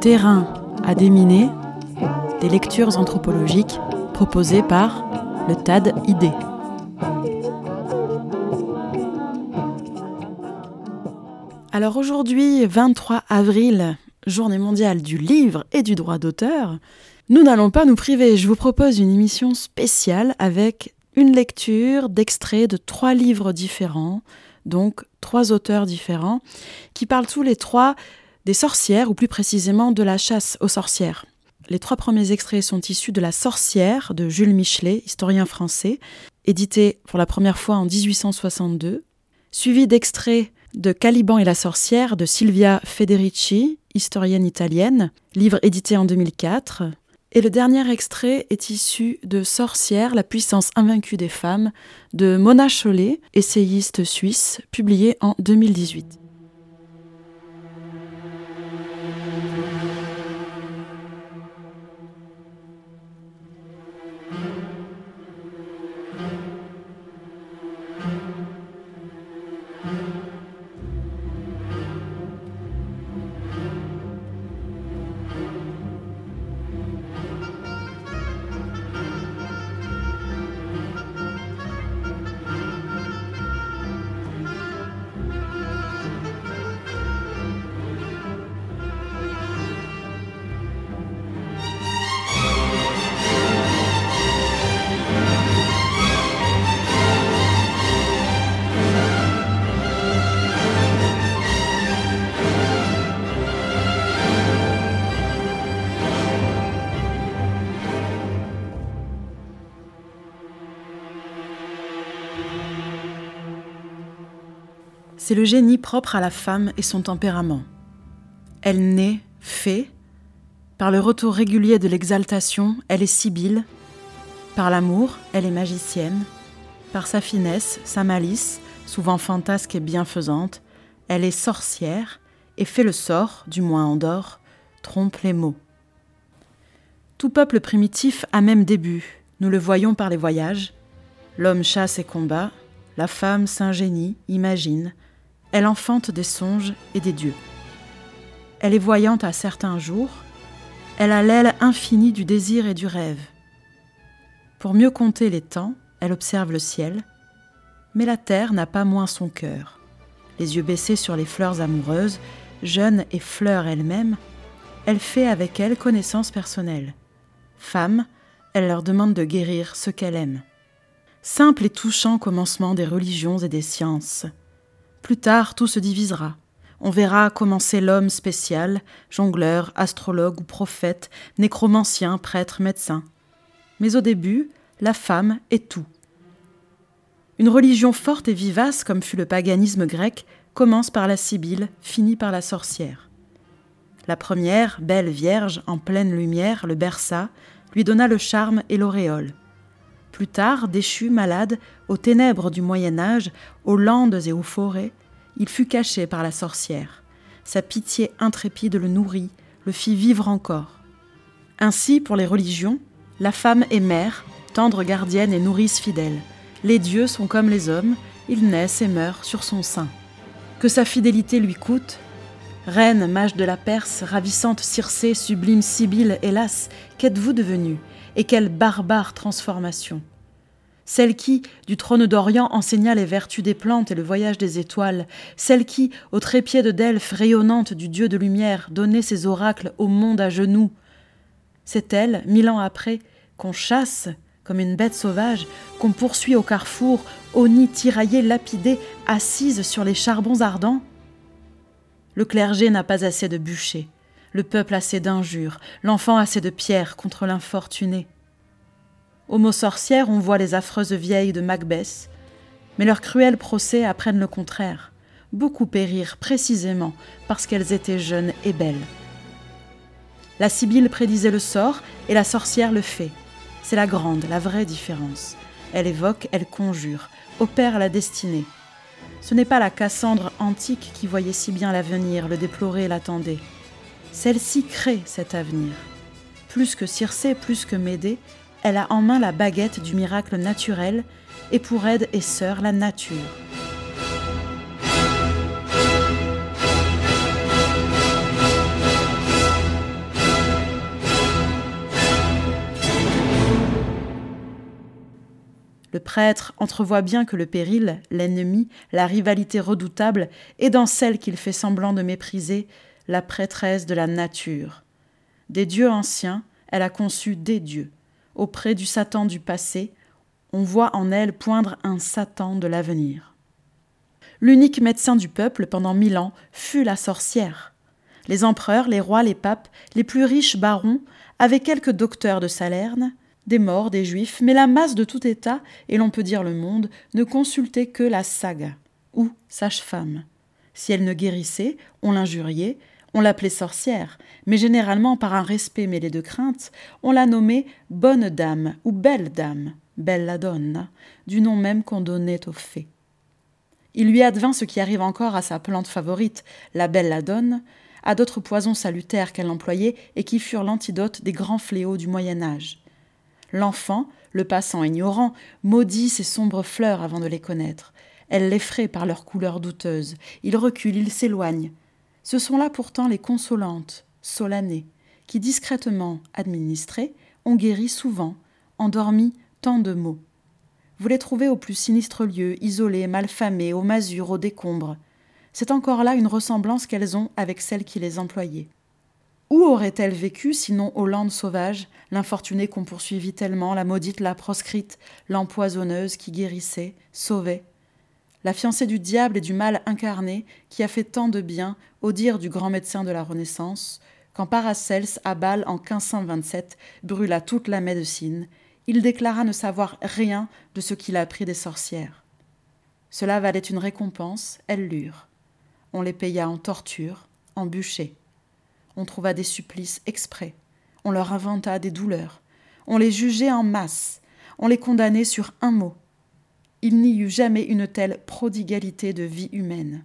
Terrain à déminer, des lectures anthropologiques proposées par le TAD ID. Alors aujourd'hui, 23 avril, journée mondiale du livre et du droit d'auteur, nous n'allons pas nous priver. Je vous propose une émission spéciale avec une lecture d'extraits de trois livres différents, donc trois auteurs différents, qui parlent tous les trois des sorcières, ou plus précisément de la chasse aux sorcières. Les trois premiers extraits sont issus de La sorcière de Jules Michelet, historien français, édité pour la première fois en 1862, suivi d'extraits de Caliban et la sorcière de Silvia Federici, historienne italienne, livre édité en 2004, et le dernier extrait est issu de Sorcière, la puissance invaincue des femmes de Mona Chollet, essayiste suisse, publié en 2018. C'est le génie propre à la femme et son tempérament. Elle naît, fait, par le retour régulier de l'exaltation, elle est sibylle, par l'amour, elle est magicienne, par sa finesse, sa malice, souvent fantasque et bienfaisante, elle est sorcière et fait le sort, du moins en dehors, trompe les mots. Tout peuple primitif a même début, nous le voyons par les voyages. L'homme chasse et combat, la femme s'ingénie, imagine, elle enfante des songes et des dieux. Elle est voyante à certains jours, elle a l'aile infinie du désir et du rêve. Pour mieux compter les temps, elle observe le ciel, mais la terre n'a pas moins son cœur. Les yeux baissés sur les fleurs amoureuses, jeunes et fleurs elles-mêmes, elle fait avec elles connaissance personnelle. Femme, elle leur demande de guérir ce qu'elle aime. Simple et touchant commencement des religions et des sciences. Plus tard, tout se divisera. On verra commencer l'homme spécial, jongleur, astrologue ou prophète, nécromancien, prêtre, médecin. Mais au début, la femme est tout. Une religion forte et vivace, comme fut le paganisme grec, commence par la Sibylle, finit par la sorcière. La première, belle vierge, en pleine lumière, le berça, lui donna le charme et l'auréole. Plus tard, déchu, malade, aux ténèbres du Moyen Âge, aux landes et aux forêts, il fut caché par la sorcière. Sa pitié intrépide le nourrit, le fit vivre encore. Ainsi, pour les religions, la femme est mère, tendre gardienne et nourrice fidèle. Les dieux sont comme les hommes, ils naissent et meurent sur son sein. Que sa fidélité lui coûte Reine, mage de la Perse, ravissante Circé, sublime Sibylle, hélas, qu'êtes-vous devenue? Et quelle barbare transformation celle qui, du trône d'Orient, enseigna les vertus des plantes et le voyage des étoiles, celle qui, au trépied de Delphes, rayonnante du dieu de lumière, donnait ses oracles au monde à genoux. C'est elle, mille ans après, qu'on chasse comme une bête sauvage, qu'on poursuit au carrefour, au nid tiraillé, lapidé, assise sur les charbons ardents. Le clergé n'a pas assez de bûchers, le peuple assez d'injures, l'enfant assez de pierres contre l'infortuné. Au mot sorcière, on voit les affreuses vieilles de Macbeth, mais leurs cruels procès apprennent le contraire. Beaucoup périrent précisément parce qu'elles étaient jeunes et belles. La Sibylle prédisait le sort et la sorcière le fait. C'est la grande, la vraie différence. Elle évoque, elle conjure, opère la destinée. Ce n'est pas la Cassandre antique qui voyait si bien l'avenir, le déplorait et l'attendait. Celle-ci crée cet avenir. Plus que Circé, plus que Médée, elle a en main la baguette du miracle naturel et pour aide et sœur la nature. Le prêtre entrevoit bien que le péril, l'ennemi, la rivalité redoutable est dans celle qu'il fait semblant de mépriser, la prêtresse de la nature. Des dieux anciens, elle a conçu des dieux. Auprès du Satan du passé, on voit en elle poindre un Satan de l'avenir. L'unique médecin du peuple pendant mille ans fut la sorcière. Les empereurs, les rois, les papes, les plus riches barons, avaient quelques docteurs de Salerne, des morts, des juifs, mais la masse de tout État, et l'on peut dire le monde, ne consultait que la saga, ou sage-femme. Si elle ne guérissait, on l'injuriait, on l'appelait sorcière, mais généralement par un respect mêlé de crainte, on la nommait bonne dame ou belle dame, bella donna, du nom même qu'on donnait aux fées. Il lui advint ce qui arrive encore à sa plante favorite, la belladone, à d'autres poisons salutaires qu'elle employait et qui furent l'antidote des grands fléaux du Moyen Âge. L'enfant, le passant ignorant, maudit ces sombres fleurs avant de les connaître. Elles l'effraient par leur couleur douteuse. Il recule, il s'éloigne. Ce sont là pourtant les consolantes, solanées, qui discrètement administrées ont guéri souvent, endormi tant de maux. Vous les trouvez au plus sinistre lieu, isolés, malfamés, aux masures, aux décombres. C'est encore là une ressemblance qu'elles ont avec celles qui les employaient. Où aurait-elle vécu sinon aux landes sauvages, l'infortunée qu'on poursuivit tellement, la maudite, la proscrite, l'empoisonneuse qui guérissait, sauvait? La fiancée du diable et du mal incarné qui a fait tant de bien, au dire du grand médecin de la Renaissance, quand Paracelse, à Bâle en 1527, brûla toute la médecine, il déclara ne savoir rien de ce qu'il a appris des sorcières. Cela valait une récompense, elles l'eurent. On les paya en torture, en bûcher on trouva des supplices exprès, on leur inventa des douleurs, on les jugeait en masse, on les condamnait sur un mot. Il n'y eut jamais une telle prodigalité de vie humaine.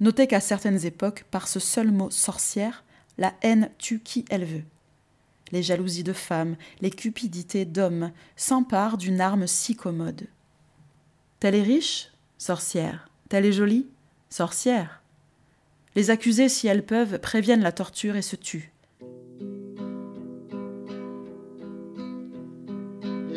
Notez qu'à certaines époques, par ce seul mot sorcière, la haine tue qui elle veut. Les jalousies de femmes, les cupidités d'hommes s'emparent d'une arme si commode. Telle est riche Sorcière. Telle est jolie Sorcière. Les accusés, si elles peuvent, préviennent la torture et se tuent.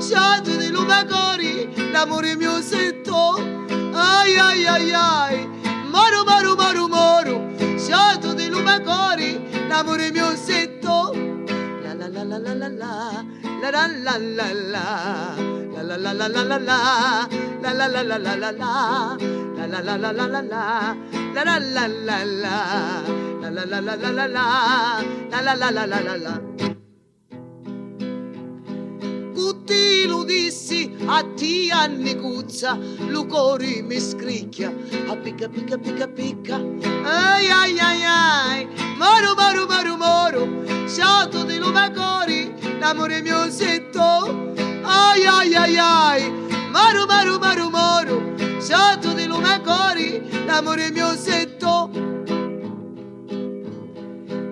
sciate di lumacori, l'amore mio setto, ai ai ai ai, moro moro moro moro, sciate di lumacori, l'amore mio sento, la la la la la la la, la la la la la, la la la la la la, la la la la la la la, la la la la la la, la la la la la, la la la la la la la, la la la la la la la. Tutti lo dissi a ti anni cuzza cori mi scricchia a picca picca picca picca. Ai ai ai ai moro moro moro moro sciato di lume cori l'amore mio setto ai ai ai ai moro moro moro moro sciato di lume cori l'amore mio setto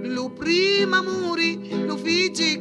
lo prima muri lo figi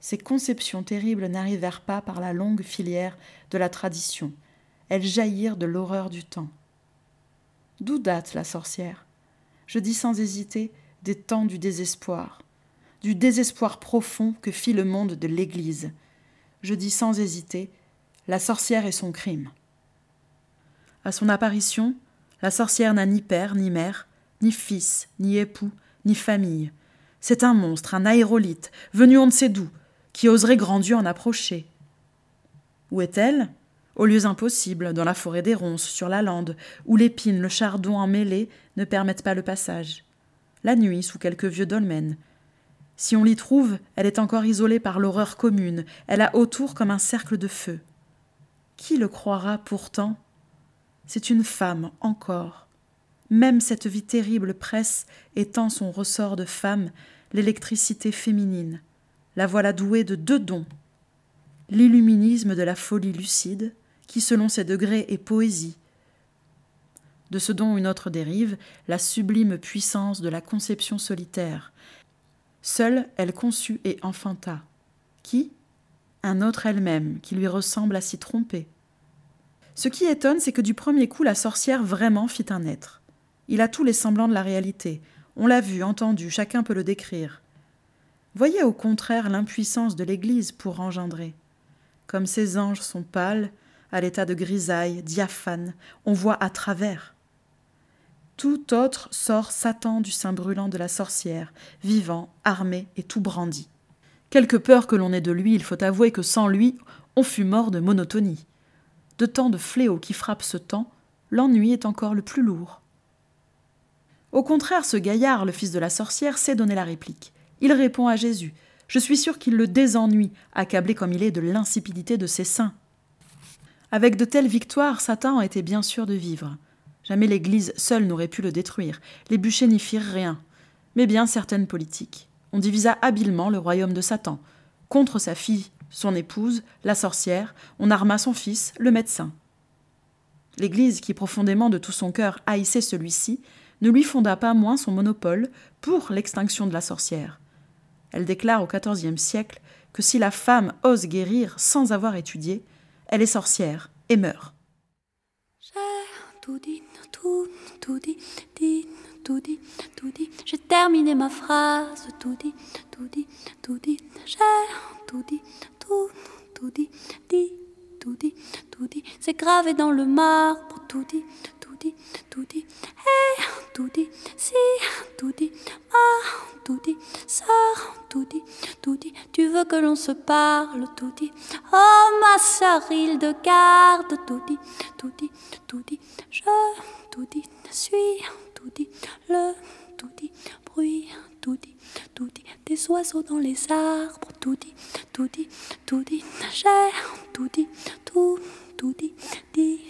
Ces conceptions terribles n'arrivèrent pas par la longue filière de la tradition. Elles jaillirent de l'horreur du temps. D'où date la sorcière Je dis sans hésiter des temps du désespoir, du désespoir profond que fit le monde de l'Église, je dis sans hésiter, la sorcière et son crime. À son apparition, la sorcière n'a ni père, ni mère, ni fils, ni époux, ni famille. C'est un monstre, un aérolite, venu on ne sait d'où, qui oserait grand Dieu en approcher. Où est-elle? Aux lieux impossibles, dans la forêt des ronces, sur la lande, où l'épine, le chardon emmêlés ne permettent pas le passage. La nuit, sous quelques vieux dolmens. Si on l'y trouve, elle est encore isolée par l'horreur commune, elle a autour comme un cercle de feu. Qui le croira pourtant? C'est une femme encore. Même cette vie terrible presse, étant son ressort de femme, l'électricité féminine. La voilà douée de deux dons l'illuminisme de la folie lucide, qui selon ses degrés est poésie. De ce dont une autre dérive, la sublime puissance de la conception solitaire. Seule elle conçut et enfanta. Qui? Un autre elle-même, qui lui ressemble à s'y tromper. Ce qui étonne, c'est que du premier coup, la sorcière vraiment fit un être. Il a tous les semblants de la réalité. On l'a vu, entendu, chacun peut le décrire. Voyez au contraire l'impuissance de l'Église pour engendrer. Comme ces anges sont pâles, à l'état de grisaille, diaphane, on voit à travers. Tout autre sort Satan du sein brûlant de la sorcière, vivant, armé et tout brandi. Quelque peur que l'on ait de lui, il faut avouer que sans lui, on fut mort de monotonie. De tant de fléaux qui frappent ce temps, l'ennui est encore le plus lourd. Au contraire, ce gaillard, le fils de la sorcière, sait donner la réplique. Il répond à Jésus. Je suis sûr qu'il le désennuie, accablé comme il est de l'insipidité de ses seins. Avec de telles victoires, Satan était bien sûr de vivre. Jamais l'Église seule n'aurait pu le détruire. Les bûchers n'y firent rien. Mais bien certaines politiques. On divisa habilement le royaume de Satan. Contre sa fille, son épouse, la sorcière, on arma son fils, le médecin. L'Église, qui profondément de tout son cœur haïssait celui-ci, ne lui fonda pas moins son monopole pour l'extinction de la sorcière. Elle déclare au XIVe siècle que si la femme ose guérir sans avoir étudié, elle est sorcière et meurt. Dit. Hey, tout dit, si, tout dit, ma, tout dit, ça, tout dit. Tu veux que l'on se parle, tout dit. Oh, ma sœur, il de garde, dit, tout dit. Je, tout dit, suis, tout dit, le, tout dit, bruit, tout dit. Des oiseaux dans les arbres, dit, tout dit. J'ai, tout dit, tout, tout dit, dit,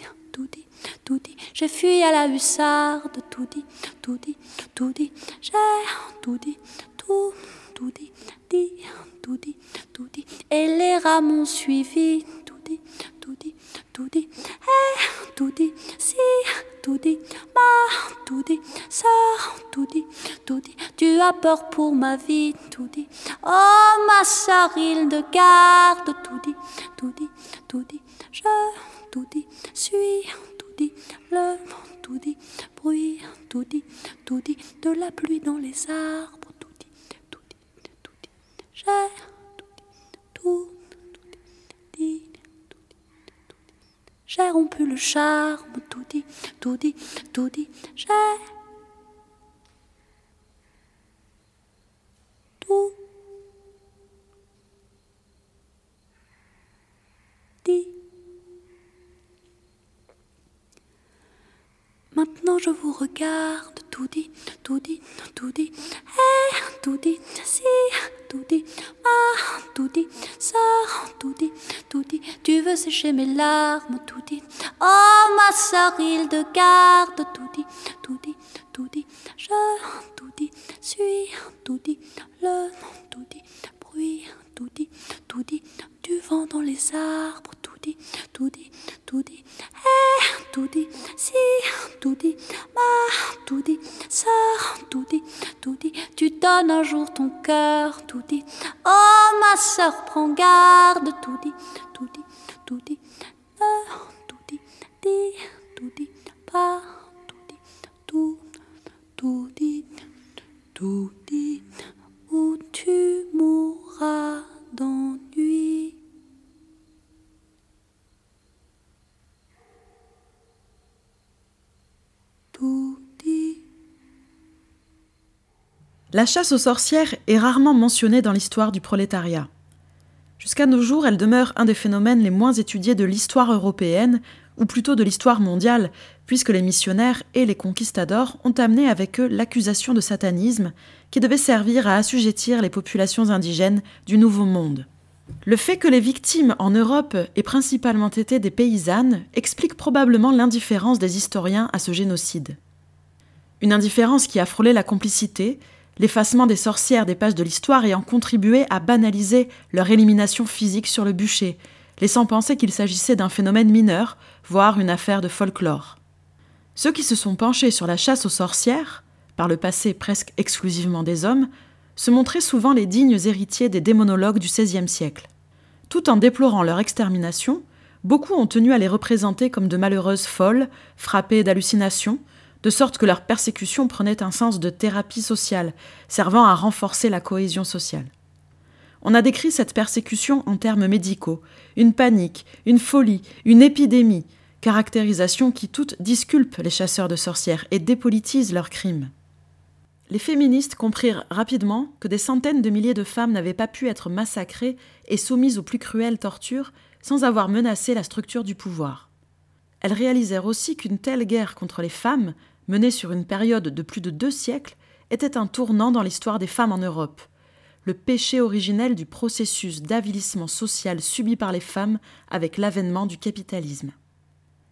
tout dit. J'ai fui à la hussarde, tout dit, tout dit, tout dit. J'ai tout dit, tout, tout dit, dit, tout dit, tout dit. Et les rats m'ont suivi, tout dit, tout dit, tout dit. Eh, tout dit, si, tout dit, ma, tout dit, ça, tout dit, tout dit. Tu as peur pour ma vie, tout dit. Oh, ma sœur, il de garde, tout dit, tout dit, tout dit. Je, tout dit, suis, le vent tout dit, bruit tout dit, tout dit, de la pluie dans les arbres, tout dit, tout dit, tout dit, j'ai tout dit, tout, dit, tout dit, j'ai rompu le charme, tout dit, tout dit, tout dit, j'ai tout dit. Maintenant je vous regarde, tout dit, tout dit, tout dit, eh, tout dit, si, tout dit, ah, tout dit, ça, tout dit, tout dit, tu veux sécher mes larmes, tout dit, oh ma sœur, il de garde, tout dit, tout dit, tout dit, je, tout dit, suis, tout dit, le, tout dit, bruit, tout dit, tout dit, du vent dans les arbres, tout dit, eh, tout dit, si, tout dit, ma, tout dit, ça, tout dit, tu donnes un jour ton cœur, tout dit, oh ma soeur, prends garde, dit, tout dit, ne, dit, dit, tout dit, pas, tout dit, tout, tout dit, où tu mourras d'ennui. La chasse aux sorcières est rarement mentionnée dans l'histoire du prolétariat. Jusqu'à nos jours, elle demeure un des phénomènes les moins étudiés de l'histoire européenne, ou plutôt de l'histoire mondiale, puisque les missionnaires et les conquistadors ont amené avec eux l'accusation de satanisme, qui devait servir à assujettir les populations indigènes du Nouveau Monde. Le fait que les victimes en Europe aient principalement été des paysannes explique probablement l'indifférence des historiens à ce génocide. Une indifférence qui a frôlé la complicité, l'effacement des sorcières des pages de l'histoire ayant contribué à banaliser leur élimination physique sur le bûcher, laissant penser qu'il s'agissait d'un phénomène mineur, voire une affaire de folklore. Ceux qui se sont penchés sur la chasse aux sorcières, par le passé presque exclusivement des hommes, se montraient souvent les dignes héritiers des démonologues du XVIe siècle. Tout en déplorant leur extermination, beaucoup ont tenu à les représenter comme de malheureuses folles, frappées d'hallucinations, de sorte que leur persécution prenait un sens de thérapie sociale, servant à renforcer la cohésion sociale. On a décrit cette persécution en termes médicaux, une panique, une folie, une épidémie, caractérisation qui toutes disculpent les chasseurs de sorcières et dépolitisent leurs crimes. Les féministes comprirent rapidement que des centaines de milliers de femmes n'avaient pas pu être massacrées et soumises aux plus cruelles tortures sans avoir menacé la structure du pouvoir. Elles réalisèrent aussi qu'une telle guerre contre les femmes, menée sur une période de plus de deux siècles, était un tournant dans l'histoire des femmes en Europe, le péché originel du processus d'avilissement social subi par les femmes avec l'avènement du capitalisme.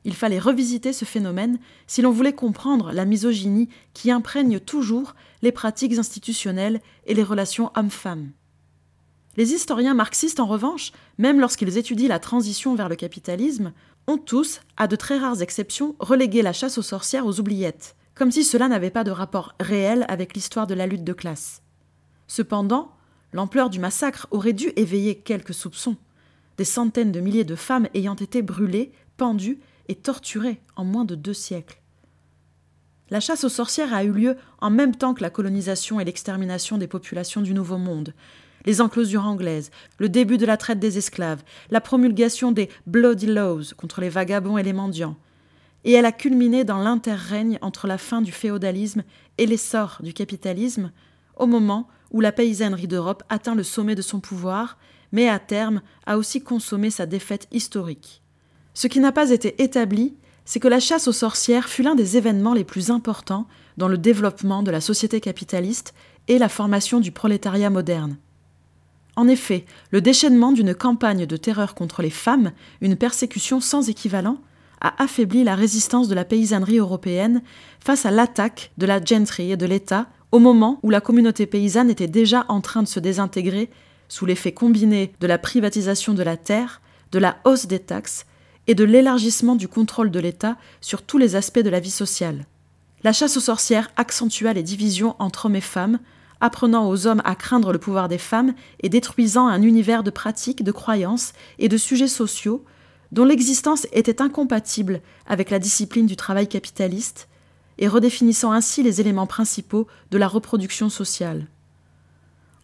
Il fallait revisiter ce phénomène si l'on voulait comprendre la misogynie qui imprègne toujours les pratiques institutionnelles et les relations hommes-femmes. Les historiens marxistes, en revanche, même lorsqu'ils étudient la transition vers le capitalisme, ont tous, à de très rares exceptions, relégué la chasse aux sorcières aux oubliettes, comme si cela n'avait pas de rapport réel avec l'histoire de la lutte de classe. Cependant, L'ampleur du massacre aurait dû éveiller quelques soupçons, des centaines de milliers de femmes ayant été brûlées, pendues et torturées en moins de deux siècles. La chasse aux sorcières a eu lieu en même temps que la colonisation et l'extermination des populations du Nouveau Monde, les enclosures anglaises, le début de la traite des esclaves, la promulgation des Bloody Laws contre les vagabonds et les mendiants, et elle a culminé dans l'interrègne entre la fin du féodalisme et l'essor du capitalisme, au moment où la paysannerie d'Europe atteint le sommet de son pouvoir, mais à terme a aussi consommé sa défaite historique. Ce qui n'a pas été établi, c'est que la chasse aux sorcières fut l'un des événements les plus importants dans le développement de la société capitaliste et la formation du prolétariat moderne. En effet, le déchaînement d'une campagne de terreur contre les femmes, une persécution sans équivalent, a affaibli la résistance de la paysannerie européenne face à l'attaque de la gentry et de l'État au moment où la communauté paysanne était déjà en train de se désintégrer sous l'effet combiné de la privatisation de la terre, de la hausse des taxes et de l'élargissement du contrôle de l'État sur tous les aspects de la vie sociale. La chasse aux sorcières accentua les divisions entre hommes et femmes, apprenant aux hommes à craindre le pouvoir des femmes et détruisant un univers de pratiques, de croyances et de sujets sociaux dont l'existence était incompatible avec la discipline du travail capitaliste, et redéfinissant ainsi les éléments principaux de la reproduction sociale.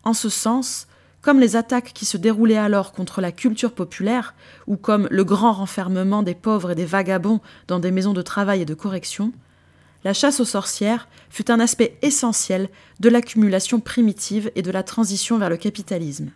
En ce sens, comme les attaques qui se déroulaient alors contre la culture populaire, ou comme le grand renfermement des pauvres et des vagabonds dans des maisons de travail et de correction, la chasse aux sorcières fut un aspect essentiel de l'accumulation primitive et de la transition vers le capitalisme.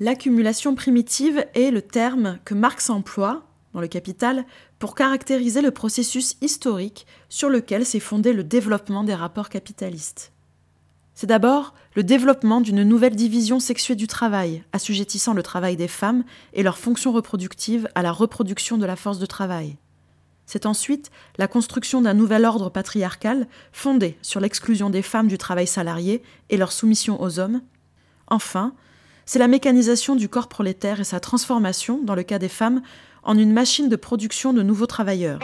L'accumulation primitive est le terme que Marx emploie dans le Capital pour caractériser le processus historique sur lequel s'est fondé le développement des rapports capitalistes. C'est d'abord le développement d'une nouvelle division sexuée du travail, assujettissant le travail des femmes et leurs fonctions reproductives à la reproduction de la force de travail. C'est ensuite la construction d'un nouvel ordre patriarcal fondé sur l'exclusion des femmes du travail salarié et leur soumission aux hommes. Enfin, c'est la mécanisation du corps prolétaire et sa transformation, dans le cas des femmes, en une machine de production de nouveaux travailleurs.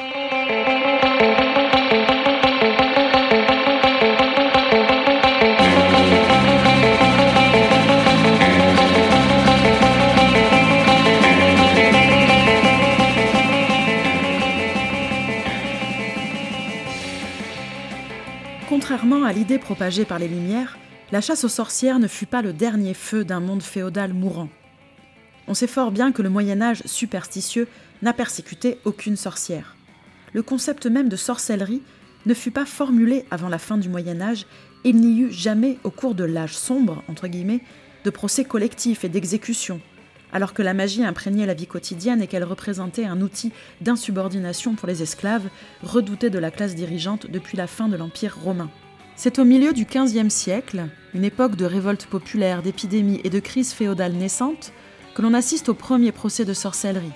Contrairement à l'idée propagée par les Lumières, la chasse aux sorcières ne fut pas le dernier feu d'un monde féodal mourant. On sait fort bien que le Moyen Âge superstitieux n'a persécuté aucune sorcière. Le concept même de sorcellerie ne fut pas formulée avant la fin du Moyen Âge, il n'y eut jamais, au cours de l'âge sombre, entre guillemets, de procès collectifs et d'exécutions, alors que la magie imprégnait la vie quotidienne et qu'elle représentait un outil d'insubordination pour les esclaves, redoutés de la classe dirigeante depuis la fin de l'Empire romain. C'est au milieu du XVe siècle, une époque de révolte populaire, d'épidémies et de crise féodale naissante, que l'on assiste au premier procès de sorcellerie.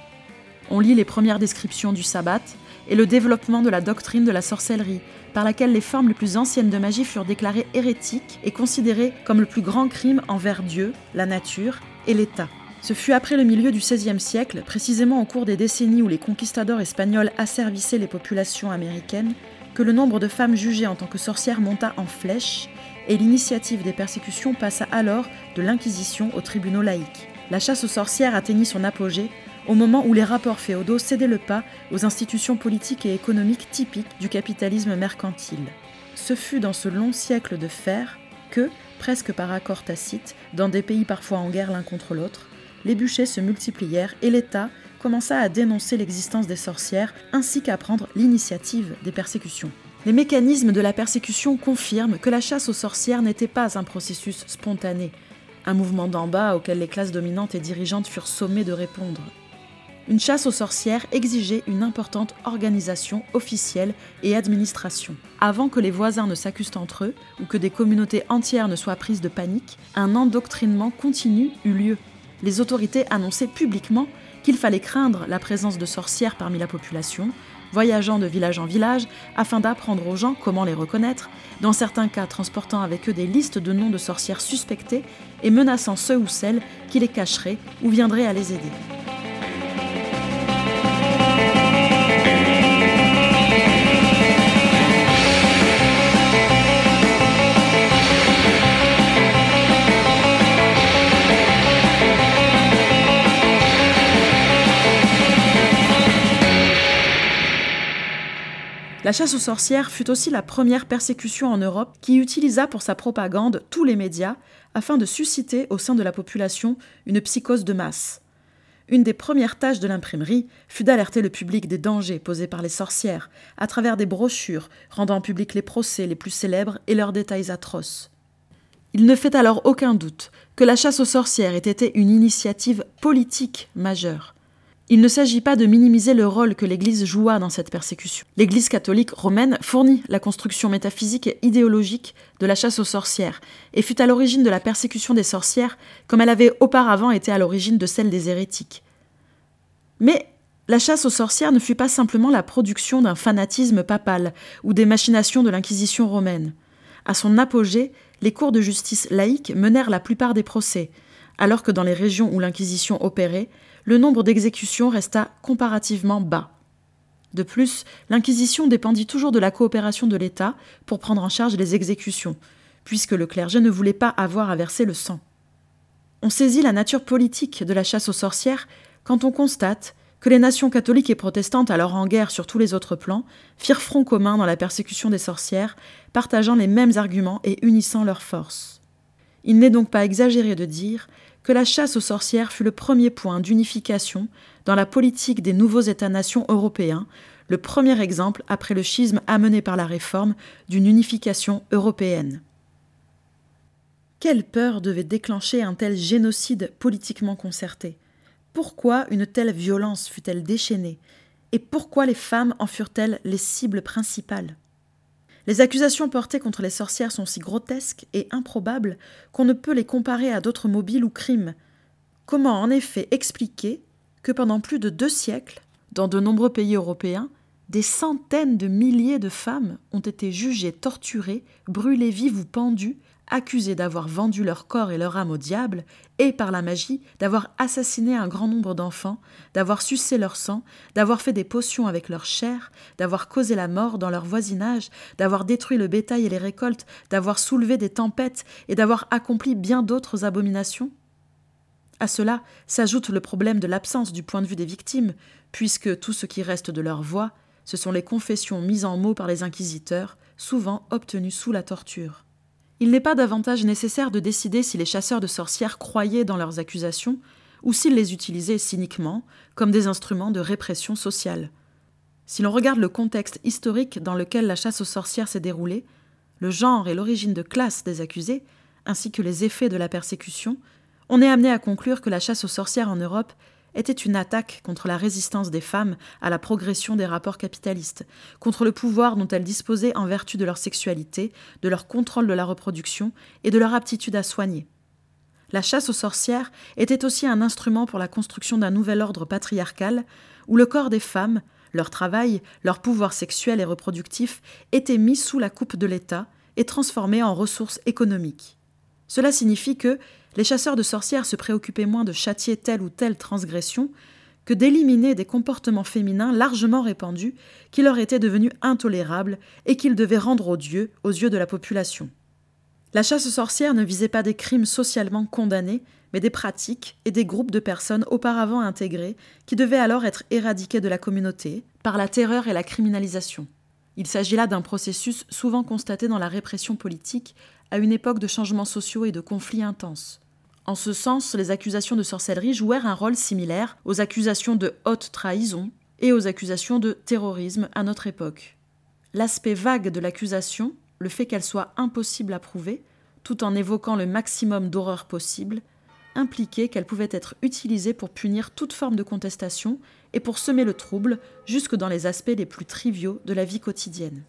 On lit les premières descriptions du sabbat et le développement de la doctrine de la sorcellerie, par laquelle les formes les plus anciennes de magie furent déclarées hérétiques et considérées comme le plus grand crime envers Dieu, la nature et l'État. Ce fut après le milieu du XVIe siècle, précisément au cours des décennies où les conquistadors espagnols asservissaient les populations américaines, que le nombre de femmes jugées en tant que sorcières monta en flèche et l'initiative des persécutions passa alors de l'Inquisition aux tribunaux laïques. La chasse aux sorcières atteignit son apogée au moment où les rapports féodaux cédaient le pas aux institutions politiques et économiques typiques du capitalisme mercantile. Ce fut dans ce long siècle de fer que, presque par accord tacite, dans des pays parfois en guerre l'un contre l'autre, les bûchers se multiplièrent et l'État commença à dénoncer l'existence des sorcières ainsi qu'à prendre l'initiative des persécutions. Les mécanismes de la persécution confirment que la chasse aux sorcières n'était pas un processus spontané, un mouvement d'en bas auquel les classes dominantes et dirigeantes furent sommées de répondre. Une chasse aux sorcières exigeait une importante organisation officielle et administration. Avant que les voisins ne s'accusent entre eux ou que des communautés entières ne soient prises de panique, un endoctrinement continu eut lieu. Les autorités annonçaient publiquement qu'il fallait craindre la présence de sorcières parmi la population, voyageant de village en village afin d'apprendre aux gens comment les reconnaître, dans certains cas transportant avec eux des listes de noms de sorcières suspectées et menaçant ceux ou celles qui les cacheraient ou viendraient à les aider. La chasse aux sorcières fut aussi la première persécution en Europe qui utilisa pour sa propagande tous les médias afin de susciter au sein de la population une psychose de masse. Une des premières tâches de l'imprimerie fut d'alerter le public des dangers posés par les sorcières à travers des brochures rendant public les procès les plus célèbres et leurs détails atroces. Il ne fait alors aucun doute que la chasse aux sorcières ait été une initiative politique majeure. Il ne s'agit pas de minimiser le rôle que l'Église joua dans cette persécution. L'Église catholique romaine fournit la construction métaphysique et idéologique de la chasse aux sorcières et fut à l'origine de la persécution des sorcières comme elle avait auparavant été à l'origine de celle des hérétiques. Mais la chasse aux sorcières ne fut pas simplement la production d'un fanatisme papal ou des machinations de l'Inquisition romaine. À son apogée, les cours de justice laïques menèrent la plupart des procès, alors que dans les régions où l'Inquisition opérait, le nombre d'exécutions resta comparativement bas. De plus, l'Inquisition dépendit toujours de la coopération de l'État pour prendre en charge les exécutions, puisque le clergé ne voulait pas avoir à verser le sang. On saisit la nature politique de la chasse aux sorcières quand on constate que les nations catholiques et protestantes, alors en guerre sur tous les autres plans, firent front commun dans la persécution des sorcières, partageant les mêmes arguments et unissant leurs forces. Il n'est donc pas exagéré de dire que la chasse aux sorcières fut le premier point d'unification dans la politique des nouveaux États-nations européens, le premier exemple après le schisme amené par la réforme d'une unification européenne. Quelle peur devait déclencher un tel génocide politiquement concerté? Pourquoi une telle violence fut-elle déchaînée? Et pourquoi les femmes en furent-elles les cibles principales? Les accusations portées contre les sorcières sont si grotesques et improbables qu'on ne peut les comparer à d'autres mobiles ou crimes. Comment en effet expliquer que pendant plus de deux siècles, dans de nombreux pays européens, des centaines de milliers de femmes ont été jugées, torturées, brûlées vives ou pendues accusés d'avoir vendu leur corps et leur âme au diable, et par la magie d'avoir assassiné un grand nombre d'enfants, d'avoir sucé leur sang, d'avoir fait des potions avec leur chair, d'avoir causé la mort dans leur voisinage, d'avoir détruit le bétail et les récoltes, d'avoir soulevé des tempêtes et d'avoir accompli bien d'autres abominations À cela s'ajoute le problème de l'absence du point de vue des victimes, puisque tout ce qui reste de leur voix, ce sont les confessions mises en mots par les inquisiteurs, souvent obtenues sous la torture. Il n'est pas davantage nécessaire de décider si les chasseurs de sorcières croyaient dans leurs accusations ou s'ils les utilisaient cyniquement comme des instruments de répression sociale. Si l'on regarde le contexte historique dans lequel la chasse aux sorcières s'est déroulée, le genre et l'origine de classe des accusés, ainsi que les effets de la persécution, on est amené à conclure que la chasse aux sorcières en Europe était une attaque contre la résistance des femmes à la progression des rapports capitalistes, contre le pouvoir dont elles disposaient en vertu de leur sexualité, de leur contrôle de la reproduction et de leur aptitude à soigner. La chasse aux sorcières était aussi un instrument pour la construction d'un nouvel ordre patriarcal où le corps des femmes, leur travail, leur pouvoir sexuel et reproductif étaient mis sous la coupe de l'État et transformés en ressources économiques. Cela signifie que les chasseurs de sorcières se préoccupaient moins de châtier telle ou telle transgression que d'éliminer des comportements féminins largement répandus qui leur étaient devenus intolérables et qu'ils devaient rendre odieux aux yeux de la population. La chasse aux sorcières ne visait pas des crimes socialement condamnés, mais des pratiques et des groupes de personnes auparavant intégrés qui devaient alors être éradiqués de la communauté par la terreur et la criminalisation. Il s'agit là d'un processus souvent constaté dans la répression politique à une époque de changements sociaux et de conflits intenses. En ce sens, les accusations de sorcellerie jouèrent un rôle similaire aux accusations de haute trahison et aux accusations de terrorisme à notre époque. L'aspect vague de l'accusation, le fait qu'elle soit impossible à prouver, tout en évoquant le maximum d'horreur possible, impliquait qu'elle pouvait être utilisée pour punir toute forme de contestation et pour semer le trouble jusque dans les aspects les plus triviaux de la vie quotidienne.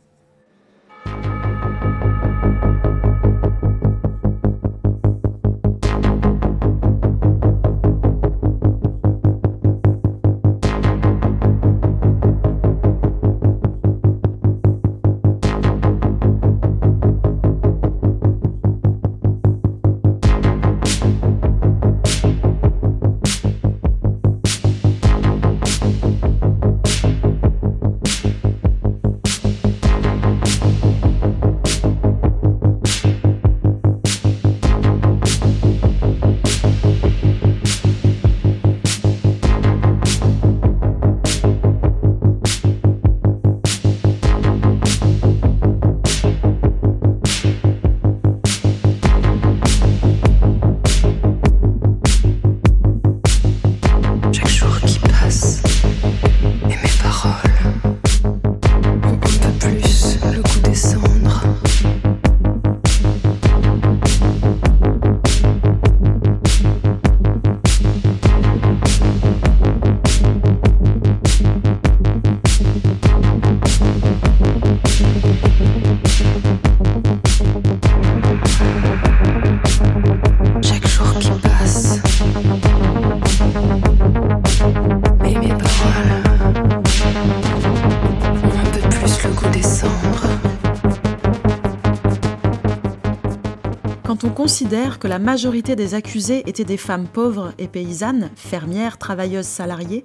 Que la majorité des accusés étaient des femmes pauvres et paysannes, fermières, travailleuses salariées,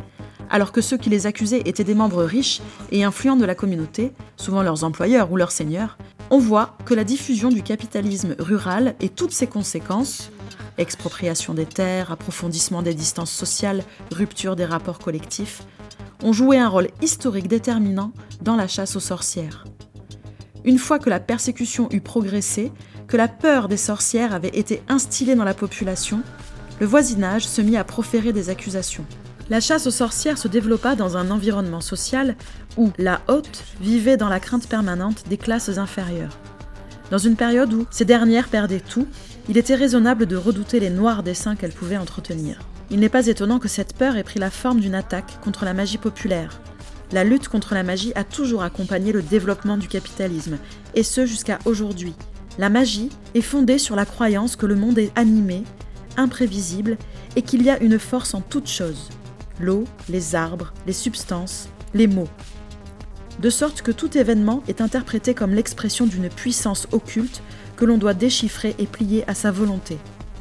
alors que ceux qui les accusaient étaient des membres riches et influents de la communauté, souvent leurs employeurs ou leurs seigneurs, on voit que la diffusion du capitalisme rural et toutes ses conséquences, expropriation des terres, approfondissement des distances sociales, rupture des rapports collectifs, ont joué un rôle historique déterminant dans la chasse aux sorcières. Une fois que la persécution eut progressé, que la peur des sorcières avait été instillée dans la population, le voisinage se mit à proférer des accusations. La chasse aux sorcières se développa dans un environnement social où la haute vivait dans la crainte permanente des classes inférieures. Dans une période où ces dernières perdaient tout, il était raisonnable de redouter les noirs desseins qu'elles pouvaient entretenir. Il n'est pas étonnant que cette peur ait pris la forme d'une attaque contre la magie populaire. La lutte contre la magie a toujours accompagné le développement du capitalisme, et ce jusqu'à aujourd'hui, la magie est fondée sur la croyance que le monde est animé, imprévisible et qu'il y a une force en toute chose l'eau, les arbres, les substances, les mots. De sorte que tout événement est interprété comme l'expression d'une puissance occulte que l'on doit déchiffrer et plier à sa volonté.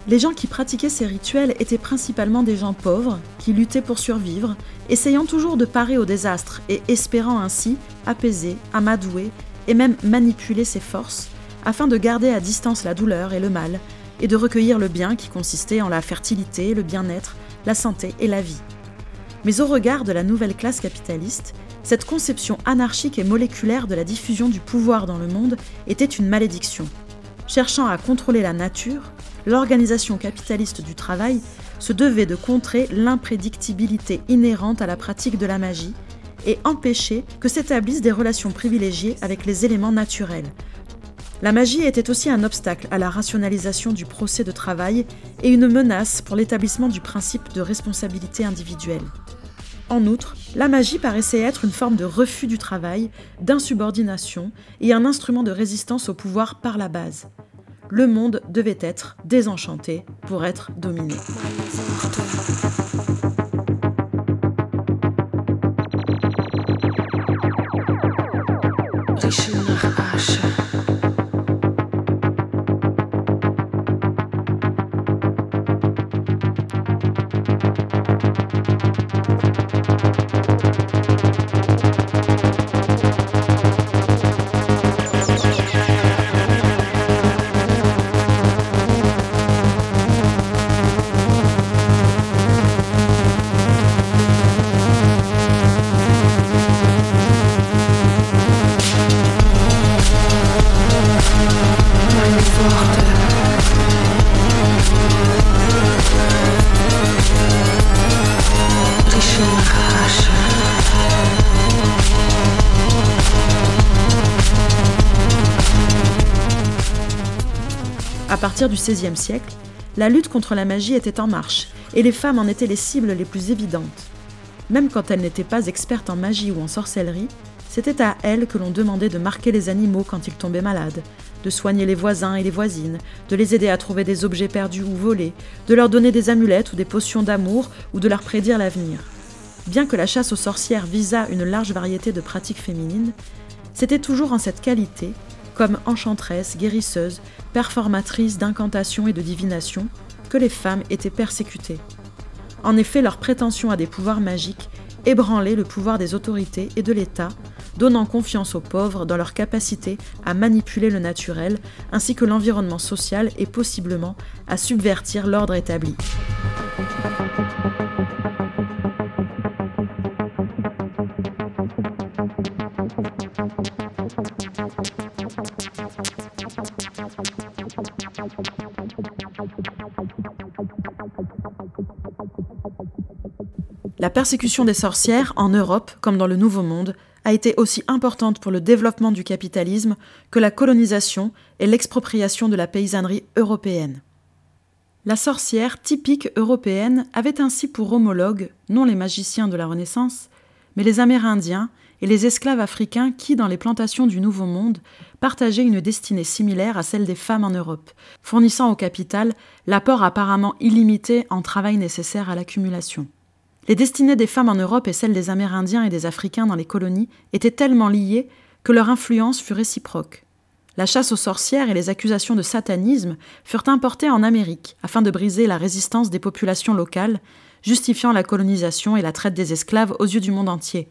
Les gens qui pratiquaient ces rituels étaient principalement des gens pauvres, qui luttaient pour survivre, essayant toujours de parer au désastre et espérant ainsi apaiser, amadouer et même manipuler ses forces afin de garder à distance la douleur et le mal, et de recueillir le bien qui consistait en la fertilité, le bien-être, la santé et la vie. Mais au regard de la nouvelle classe capitaliste, cette conception anarchique et moléculaire de la diffusion du pouvoir dans le monde était une malédiction. Cherchant à contrôler la nature, l'organisation capitaliste du travail se devait de contrer l'imprédictibilité inhérente à la pratique de la magie et empêcher que s'établissent des relations privilégiées avec les éléments naturels. La magie était aussi un obstacle à la rationalisation du procès de travail et une menace pour l'établissement du principe de responsabilité individuelle. En outre, la magie paraissait être une forme de refus du travail, d'insubordination et un instrument de résistance au pouvoir par la base. Le monde devait être désenchanté pour être dominé. Partir du XVIe siècle, la lutte contre la magie était en marche, et les femmes en étaient les cibles les plus évidentes. Même quand elles n'étaient pas expertes en magie ou en sorcellerie, c'était à elles que l'on demandait de marquer les animaux quand ils tombaient malades, de soigner les voisins et les voisines, de les aider à trouver des objets perdus ou volés, de leur donner des amulettes ou des potions d'amour ou de leur prédire l'avenir. Bien que la chasse aux sorcières visât une large variété de pratiques féminines, c'était toujours en cette qualité comme enchanteresse, guérisseuse, performatrice d'incantations et de divination, que les femmes étaient persécutées. En effet, leur prétention à des pouvoirs magiques ébranlait le pouvoir des autorités et de l'État, donnant confiance aux pauvres dans leur capacité à manipuler le naturel, ainsi que l'environnement social et possiblement à subvertir l'ordre établi. La persécution des sorcières en Europe, comme dans le Nouveau Monde, a été aussi importante pour le développement du capitalisme que la colonisation et l'expropriation de la paysannerie européenne. La sorcière typique européenne avait ainsi pour homologue non les magiciens de la Renaissance, mais les Amérindiens et les esclaves africains qui, dans les plantations du Nouveau Monde, partageaient une destinée similaire à celle des femmes en Europe, fournissant au capital l'apport apparemment illimité en travail nécessaire à l'accumulation. Les destinées des femmes en Europe et celles des Amérindiens et des Africains dans les colonies étaient tellement liées que leur influence fut réciproque. La chasse aux sorcières et les accusations de satanisme furent importées en Amérique afin de briser la résistance des populations locales, justifiant la colonisation et la traite des esclaves aux yeux du monde entier.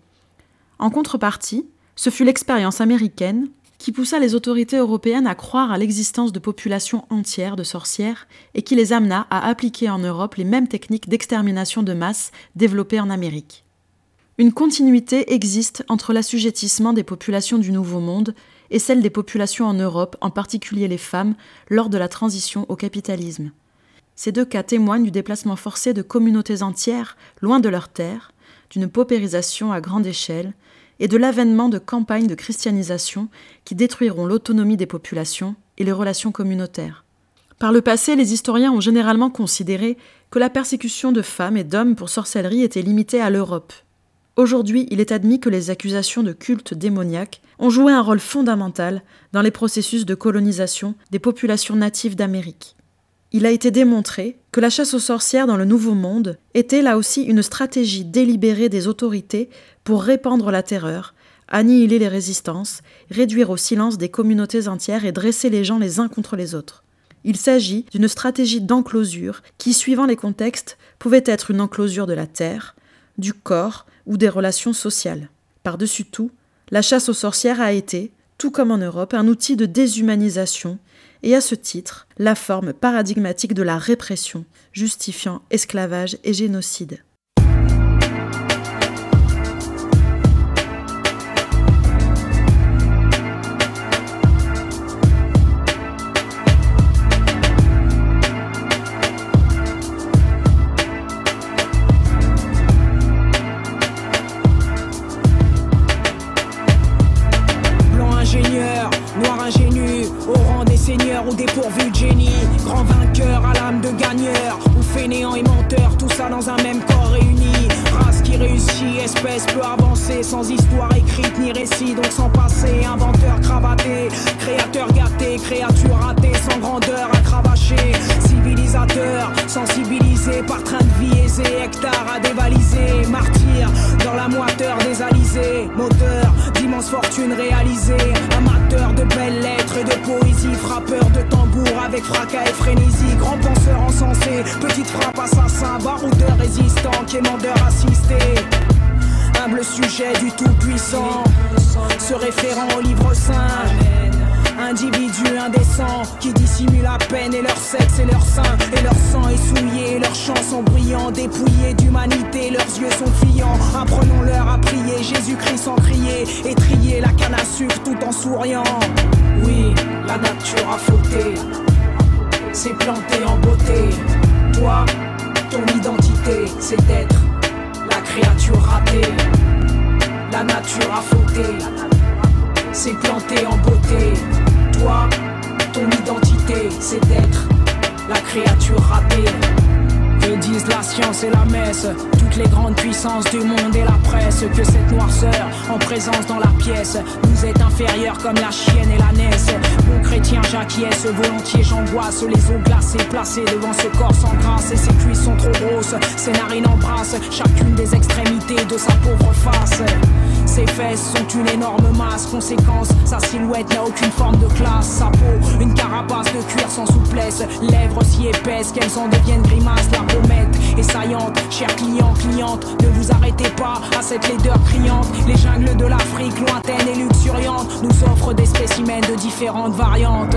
En contrepartie, ce fut l'expérience américaine qui poussa les autorités européennes à croire à l'existence de populations entières de sorcières et qui les amena à appliquer en Europe les mêmes techniques d'extermination de masse développées en Amérique. Une continuité existe entre l'assujettissement des populations du Nouveau Monde et celle des populations en Europe, en particulier les femmes, lors de la transition au capitalisme. Ces deux cas témoignent du déplacement forcé de communautés entières, loin de leurs terres, d'une paupérisation à grande échelle, et de l'avènement de campagnes de christianisation qui détruiront l'autonomie des populations et les relations communautaires. Par le passé, les historiens ont généralement considéré que la persécution de femmes et d'hommes pour sorcellerie était limitée à l'Europe. Aujourd'hui, il est admis que les accusations de culte démoniaque ont joué un rôle fondamental dans les processus de colonisation des populations natives d'Amérique. Il a été démontré que la chasse aux sorcières dans le Nouveau Monde était là aussi une stratégie délibérée des autorités pour répandre la terreur, annihiler les résistances, réduire au silence des communautés entières et dresser les gens les uns contre les autres. Il s'agit d'une stratégie d'enclosure qui, suivant les contextes, pouvait être une enclosure de la terre, du corps ou des relations sociales. Par-dessus tout, la chasse aux sorcières a été, tout comme en Europe, un outil de déshumanisation et à ce titre la forme paradigmatique de la répression, justifiant esclavage et génocide. S'est plantée en beauté. Toi, ton identité, c'est d'être la créature ratée. La nature a fauté, s'est plantée en beauté. Toi, ton identité, c'est d'être la créature ratée. Disent la science et la messe, toutes les grandes puissances du monde et la presse, que cette noirceur en présence dans la pièce. Nous est inférieure comme la chienne et la naisse. Mon chrétien j'acquiesce, volontiers j'angoisse, les os glacés placés devant ce corps sans grâce. Et ses cuisses sont trop grosses, ses narines embrassent chacune des extrémités de sa pauvre face. Ses fesses sont une énorme masse, conséquence, sa silhouette n'a aucune forme de classe. Sa peau, une carapace de cuir sans souplesse, lèvres si épaisses qu'elles en deviennent grimaces. La pommette est saillante, cher client, cliente, ne vous arrêtez pas à cette laideur criante. Les jungles de l'Afrique, lointaines et luxuriantes, nous offrent des spécimens de différentes variantes.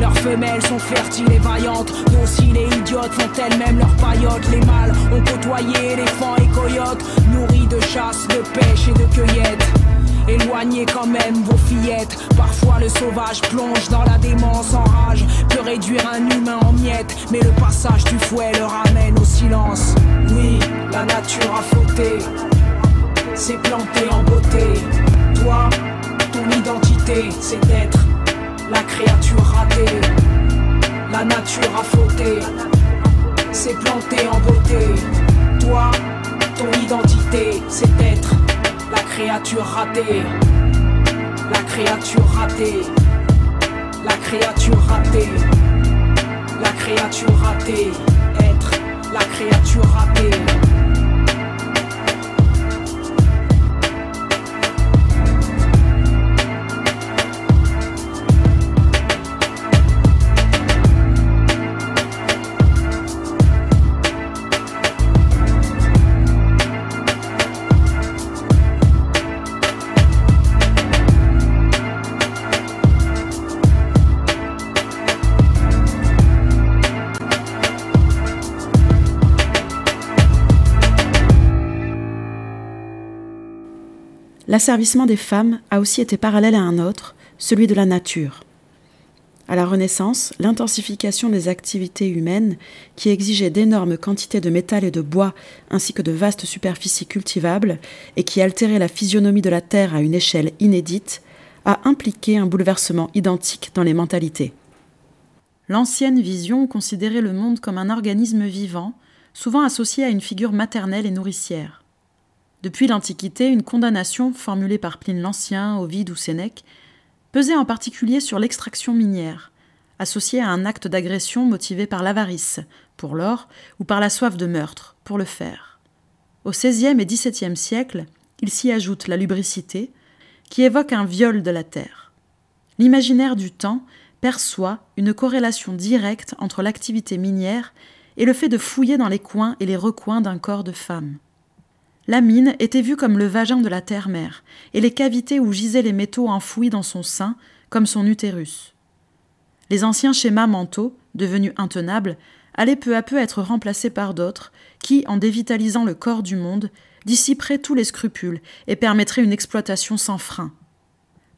Leurs femelles sont fertiles et vaillantes, dociles et idiotes font elles-mêmes leurs paillotes. Les mâles ont côtoyé éléphants et coyotes, nourris de chasse, de pêche et de cueillette. Éloignez quand même vos fillettes. Parfois le sauvage plonge dans la démence en rage. Peut réduire un humain en miettes? Mais le passage du fouet le ramène au silence. Oui, la nature a fauté. S'est plantée en beauté. Toi, ton identité, c'est d'être la créature ratée. La nature a fauté. S'est plantée en beauté. Toi, ton identité, c'est d'être la créature ratée, la créature ratée, la créature ratée, la créature ratée, être la créature ratée. L'asservissement des femmes a aussi été parallèle à un autre, celui de la nature. À la Renaissance, l'intensification des activités humaines, qui exigeait d'énormes quantités de métal et de bois, ainsi que de vastes superficies cultivables, et qui altérait la physionomie de la Terre à une échelle inédite, a impliqué un bouleversement identique dans les mentalités. L'ancienne vision considérait le monde comme un organisme vivant, souvent associé à une figure maternelle et nourricière. Depuis l'Antiquité, une condamnation formulée par Pline l'Ancien, Ovide ou Sénèque pesait en particulier sur l'extraction minière, associée à un acte d'agression motivé par l'avarice, pour l'or, ou par la soif de meurtre, pour le fer. Au XVIe et XVIIe siècle, il s'y ajoute la lubricité, qui évoque un viol de la terre. L'imaginaire du temps perçoit une corrélation directe entre l'activité minière et le fait de fouiller dans les coins et les recoins d'un corps de femme. La mine était vue comme le vagin de la terre-mère, et les cavités où gisaient les métaux enfouis dans son sein, comme son utérus. Les anciens schémas mentaux, devenus intenables, allaient peu à peu être remplacés par d'autres, qui, en dévitalisant le corps du monde, dissiperaient tous les scrupules et permettraient une exploitation sans frein.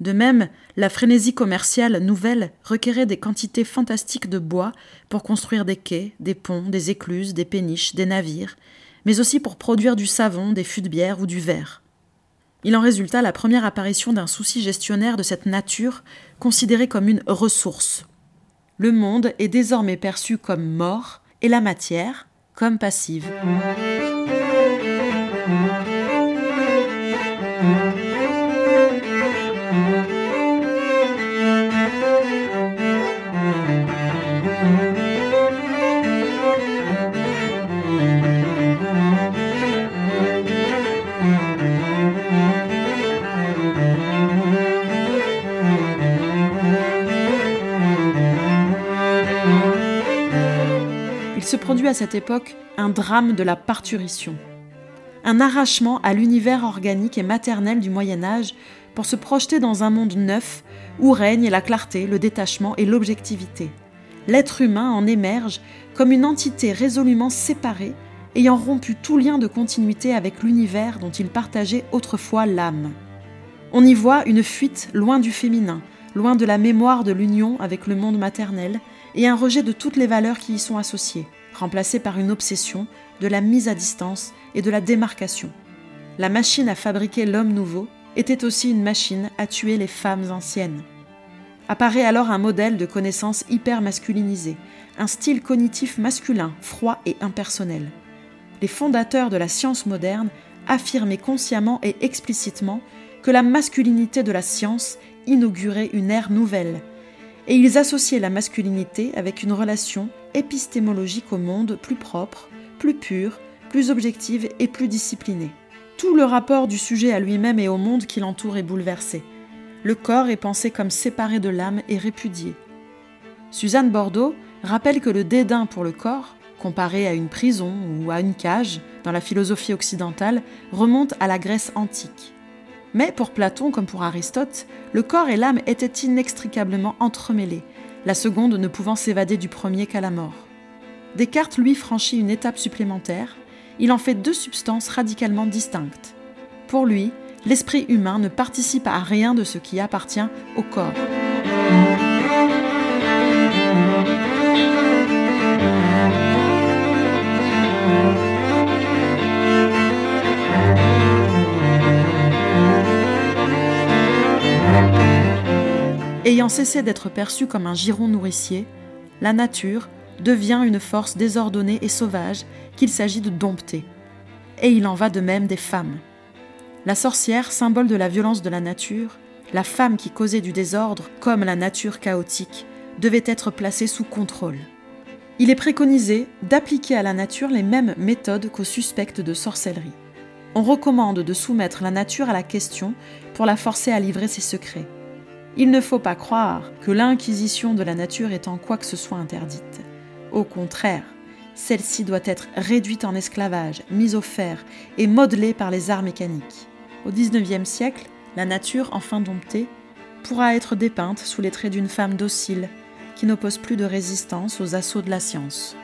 De même, la frénésie commerciale nouvelle requérait des quantités fantastiques de bois pour construire des quais, des ponts, des écluses, des péniches, des navires, mais aussi pour produire du savon, des fûts de bière ou du verre. Il en résulta la première apparition d'un souci gestionnaire de cette nature considérée comme une ressource. Le monde est désormais perçu comme mort et la matière comme passive. À cette époque un drame de la parturition, un arrachement à l'univers organique et maternel du Moyen Âge pour se projeter dans un monde neuf où règne la clarté, le détachement et l'objectivité. L'être humain en émerge comme une entité résolument séparée, ayant rompu tout lien de continuité avec l'univers dont il partageait autrefois l'âme. On y voit une fuite loin du féminin, loin de la mémoire de l'union avec le monde maternel, et un rejet de toutes les valeurs qui y sont associées, remplacées par une obsession de la mise à distance et de la démarcation. La machine à fabriquer l'homme nouveau était aussi une machine à tuer les femmes anciennes. Apparaît alors un modèle de connaissance hyper masculinisé, un style cognitif masculin, froid et impersonnel. Les fondateurs de la science moderne affirmaient consciemment et explicitement que la masculinité de la science inaugurait une ère nouvelle, et ils associaient la masculinité avec une relation épistémologique au monde plus propre, plus pure, plus objective et plus disciplinée. Tout le rapport du sujet à lui-même et au monde qui l'entoure est bouleversé. Le corps est pensé comme séparé de l'âme et répudié. Suzanne Bordeaux rappelle que le dédain pour le corps, comparé à une prison ou à une cage dans la philosophie occidentale, remonte à la Grèce antique. Mais pour Platon comme pour Aristote, le corps et l'âme étaient inextricablement entremêlés, la seconde ne pouvant s'évader du premier qu'à la mort. Descartes, lui, franchit une étape supplémentaire, il en fait deux substances radicalement distinctes. Pour lui, l'esprit humain ne participe à rien de ce qui appartient au corps. Ayant cessé d'être perçue comme un giron nourricier, la nature devient une force désordonnée et sauvage qu'il s'agit de dompter. Et il en va de même des femmes. La sorcière, symbole de la violence de la nature, la femme qui causait du désordre, comme la nature chaotique, devait être placée sous contrôle. Il est préconisé d'appliquer à la nature les mêmes méthodes qu'aux suspects de sorcellerie. On recommande de soumettre la nature à la question pour la forcer à livrer ses secrets. Il ne faut pas croire que l'inquisition de la nature est en quoi que ce soit interdite. Au contraire, celle-ci doit être réduite en esclavage, mise au fer et modelée par les arts mécaniques. Au XIXe siècle, la nature, enfin domptée, pourra être dépeinte sous les traits d'une femme docile, qui n'oppose plus de résistance aux assauts de la science.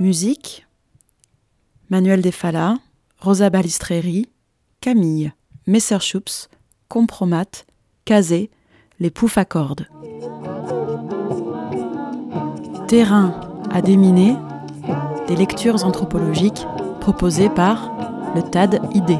Musique Manuel Defala, Rosa Balistreri, Camille, Messerschupps, Compromat, Kazé, Les Poufs à cordes. Terrain à déminer, des lectures anthropologiques proposées par le TAD ID.